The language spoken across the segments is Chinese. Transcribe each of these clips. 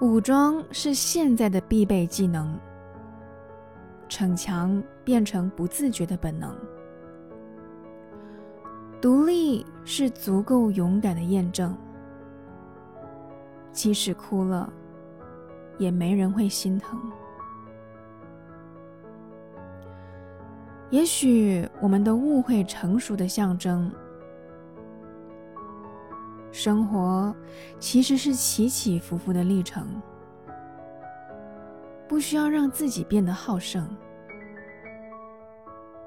武装是现在的必备技能，逞强变成不自觉的本能。独立是足够勇敢的验证，即使哭了，也没人会心疼。也许我们都误会成熟的象征。生活其实是起起伏伏的历程，不需要让自己变得好胜。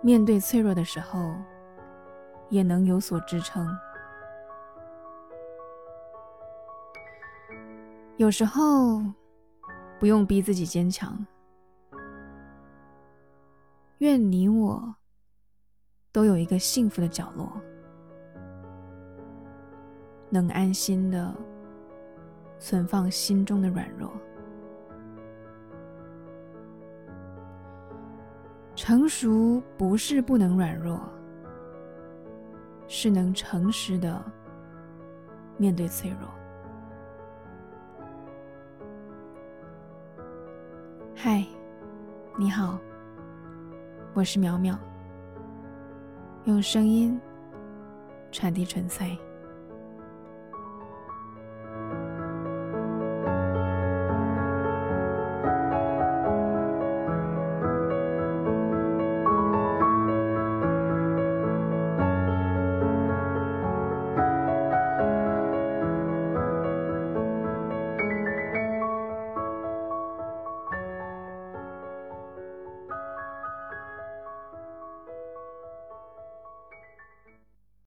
面对脆弱的时候，也能有所支撑。有时候，不用逼自己坚强。愿你我都有一个幸福的角落，能安心的存放心中的软弱。成熟不是不能软弱，是能诚实的面对脆弱。嗨，你好。我是苗苗，用声音传递纯粹。